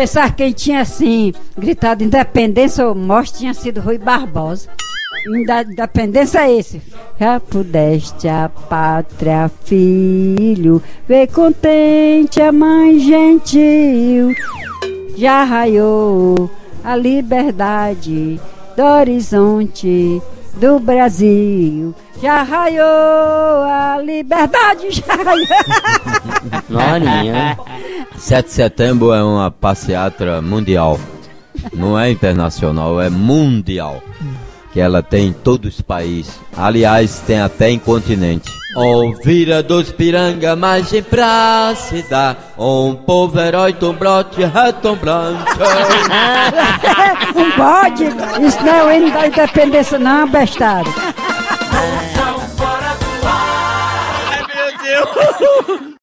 pensava que quem tinha assim gritado independência ou morte tinha sido Rui Barbosa. Independência é esse. Já pudeste a pátria, filho, ver contente a mãe gentil. Já raiou a liberdade do horizonte do Brasil. Já raiou a liberdade, já raiou. Marinha. 7 de setembro é uma passeata mundial. Não é internacional, é mundial. Que ela tem em todos os países. Aliás, tem até em continente. Ouvira dos piranga, margem pra se dar Um povo herói, tão brote, retombrante Um bode, isso não é o hino da independência não, bestado Ai meu Deus